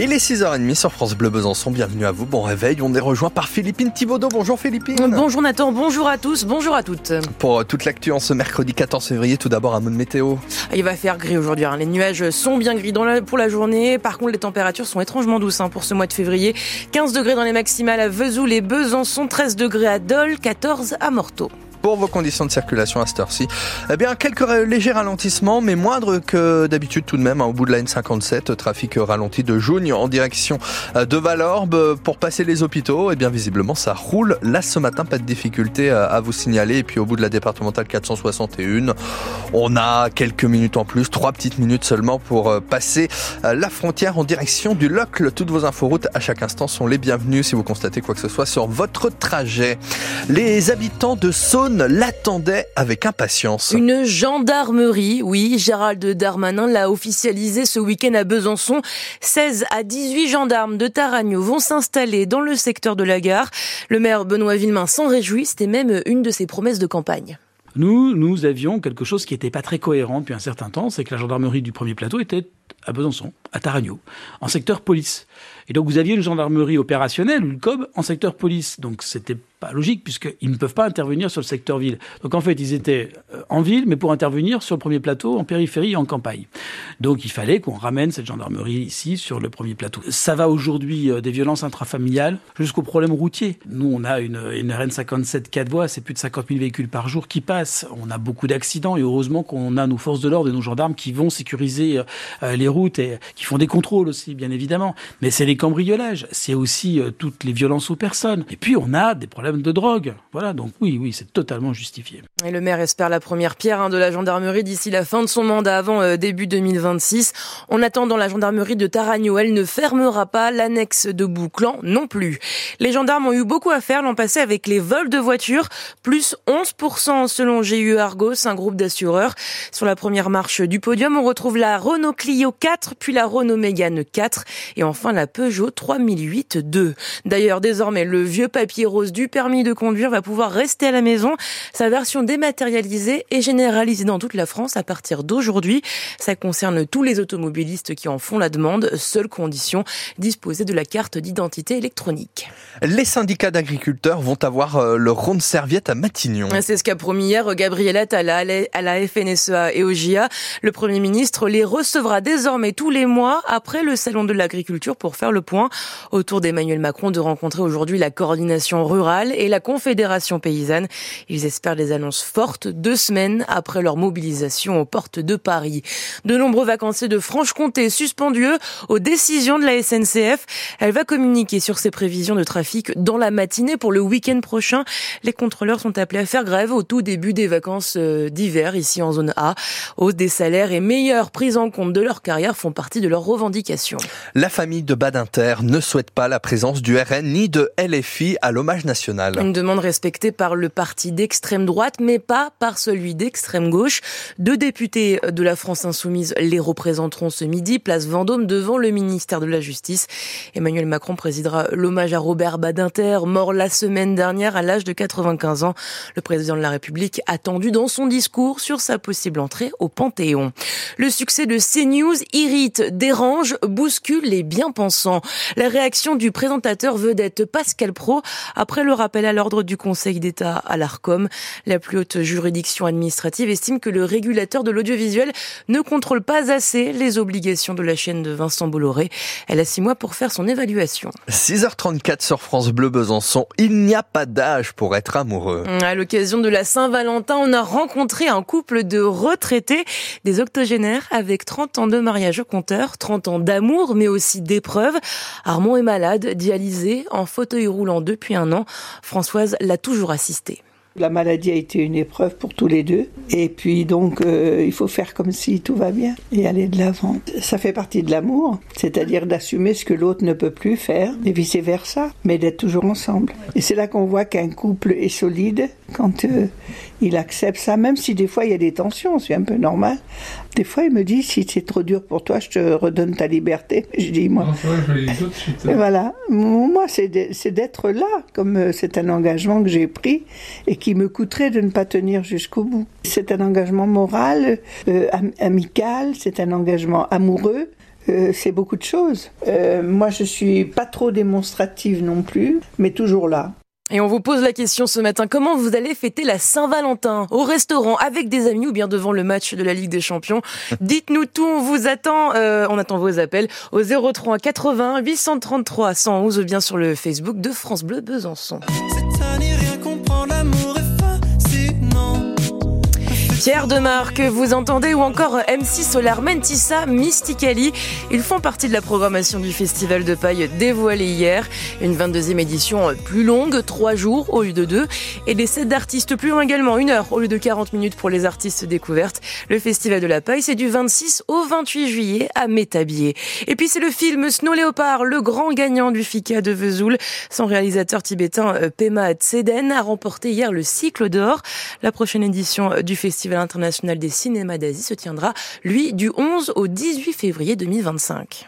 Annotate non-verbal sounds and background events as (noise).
Il est 6h30 sur France Bleu Besançon. Bienvenue à vous. Bon réveil. On est rejoint par Philippine Thibaudot. Bonjour Philippine. Bonjour Nathan. Bonjour à tous. Bonjour à toutes. Pour euh, toute l'actu en ce mercredi 14 février, tout d'abord un mot de météo. Il va faire gris aujourd'hui. Hein. Les nuages sont bien gris pour la journée. Par contre, les températures sont étrangement douces hein, pour ce mois de février. 15 degrés dans les maximales à Vesoul et Besançon, 13 degrés à Dole, 14 à Morteau pour vos conditions de circulation à cette heure-ci. Eh bien, quelques légers ralentissements, mais moindres que d'habitude tout de même. Hein, au bout de la N57, trafic ralenti de Jougne en direction euh, de Valorbe pour passer les hôpitaux. Eh bien, visiblement, ça roule. Là, ce matin, pas de difficulté euh, à vous signaler. Et puis, au bout de la départementale 461, on a quelques minutes en plus, trois petites minutes seulement pour euh, passer la frontière en direction du Locle. Toutes vos inforoutes à chaque instant sont les bienvenues si vous constatez quoi que ce soit sur votre trajet. Les habitants de Saône l'attendait avec impatience. Une gendarmerie, oui, Gérald Darmanin l'a officialisé ce week-end à Besançon. 16 à 18 gendarmes de Taragno vont s'installer dans le secteur de la gare. Le maire Benoît Villemain s'en réjouit, c'était même une de ses promesses de campagne. Nous, nous avions quelque chose qui n'était pas très cohérent depuis un certain temps, c'est que la gendarmerie du premier plateau était à Besançon, à Taragno, en secteur police. Et donc vous aviez une gendarmerie opérationnelle, une COB, en secteur police. Donc c'était pas logique puisqu'ils ne peuvent pas intervenir sur le secteur ville. Donc en fait, ils étaient euh, en ville, mais pour intervenir sur le premier plateau, en périphérie et en campagne. Donc il fallait qu'on ramène cette gendarmerie ici sur le premier plateau. Ça va aujourd'hui euh, des violences intrafamiliales jusqu'aux problèmes routiers. Nous, on a une, une RN57 4 voies, c'est plus de 50 000 véhicules par jour qui passent. On a beaucoup d'accidents et heureusement qu'on a nos forces de l'ordre et nos gendarmes qui vont sécuriser euh, les routes et qui font des contrôles aussi, bien évidemment. Mais c'est les cambriolages, c'est aussi toutes les violences aux personnes. Et puis on a des problèmes de drogue. Voilà, donc oui, oui, c'est totalement justifié. Et le maire espère la première pierre hein, de la gendarmerie d'ici la fin de son mandat, avant euh, début 2026. En attendant, la gendarmerie de Taragno, elle ne fermera pas l'annexe de Bouclan non plus. Les gendarmes ont eu beaucoup à faire l'an passé avec les vols de voitures, plus 11% selon GU Argos, un groupe d'assureurs. Sur la première marche du podium, on retrouve la Renault Clio 4, puis la Renault Mégane 4 et enfin la Peugeot 3008 2. D'ailleurs, désormais, le vieux papier rose du permis de conduire va pouvoir rester à la maison. Sa version dématérialisée est généralisée dans toute la France à partir d'aujourd'hui. Ça concerne tous les automobilistes qui en font la demande. Seule condition, disposer de la carte d'identité électronique. Les syndicats d'agriculteurs vont avoir euh, le rond de serviette à Matignon. C'est ce qu'a promis hier Gabriel Attal à la FNSEA et au GIA. Le Premier ministre les recevra désormais tous les mois après le Salon de l'agriculture pour faire le point. Autour d'Emmanuel Macron de rencontrer aujourd'hui la coordination rurale et la Confédération paysanne. Ils espèrent des annonces fortes deux semaines après leur mobilisation aux portes de Paris. De nombreux vacanciers de Franche-Comté suspendus aux décisions de la SNCF. Elle va communiquer sur ses prévisions de trafic dans la matinée pour le week-end prochain. Les contrôleurs sont appelés à faire grève au tout début des vacances euh, d'hiver ici en zone A. Hausse des salaires et meilleure prise en compte de leur carrière font partie de leurs revendications. La famille de Badinter ne souhaite pas la présence du RN ni de LFI à l'hommage national. Une demande respectée par le parti d'extrême droite, mais pas par celui d'extrême gauche. Deux députés de la France insoumise les représenteront ce midi, place Vendôme, devant le ministère de la Justice. Emmanuel Macron présidera l'hommage à Robert Badinter, mort la semaine dernière à l'âge de 95 ans. Le président de la République attendu dans son discours sur sa possible entrée au Panthéon. Le succès de CNews irrite, dérange, bouscule les bien-pensants. La réaction du présentateur vedette Pascal Pro après le rappel à l'ordre du Conseil d'État à l'ARCOM. La plus haute juridiction administrative estime que le régulateur de l'audiovisuel ne contrôle pas assez les obligations de la chaîne de Vincent Bolloré. Elle a six mois pour faire son évaluation. 6h34 sur France Bleu Besançon. Il n'y a pas d'âge pour être amoureux. À l'occasion de la Saint-Valentin, on a rencontré un couple de retraités, des octogénaires avec 30 ans de mariage au compteur, 30 ans d'amour, mais aussi d'épreuves. Armand est malade, dialysé, en fauteuil roulant depuis un an. Françoise l'a toujours assisté. La maladie a été une épreuve pour tous les deux. Et puis donc, euh, il faut faire comme si tout va bien et aller de l'avant. Ça fait partie de l'amour, c'est-à-dire d'assumer ce que l'autre ne peut plus faire et vice-versa, mais d'être toujours ensemble. Et c'est là qu'on voit qu'un couple est solide quand euh, il accepte ça, même si des fois il y a des tensions, c'est un peu normal. Des fois, il me dit si c'est trop dur pour toi, je te redonne ta liberté. (laughs) Je dis moi. Hein. Voilà, moi c'est d'être là, comme euh, c'est un engagement que j'ai pris et qui me coûterait de ne pas tenir jusqu'au bout. C'est un engagement moral, euh, amical, c'est un engagement amoureux. euh, c'est beaucoup de choses. Euh, moi, je suis pas trop démonstrative non plus, mais toujours là. Et on vous pose la question ce matin, comment vous allez fêter la Saint-Valentin Au restaurant, avec des amis ou bien devant le match de la Ligue des Champions? (laughs) Dites-nous tout, on vous attend, euh, on attend vos appels au 03 80 833 111 ou bien sur le Facebook de France Bleu Besançon. Pierre Demarque, vous entendez, ou encore MC Solar Mentissa, Mysticali. Ils font partie de la programmation du Festival de Paille dévoilé hier. Une 22e édition plus longue, 3 jours au lieu de 2. Et des sets d'artistes plus longs également, 1 heure au lieu de 40 minutes pour les artistes découvertes. Le Festival de la Paille, c'est du 26 au 28 juillet à Métabier. Et puis c'est le film Snow Leopard, le grand gagnant du FICA de Vesoul. Son réalisateur tibétain euh, Pema Tseden a remporté hier le cycle d'or. La prochaine édition du Festival international des cinémas d'Asie se tiendra, lui, du 11 au 18 février 2025.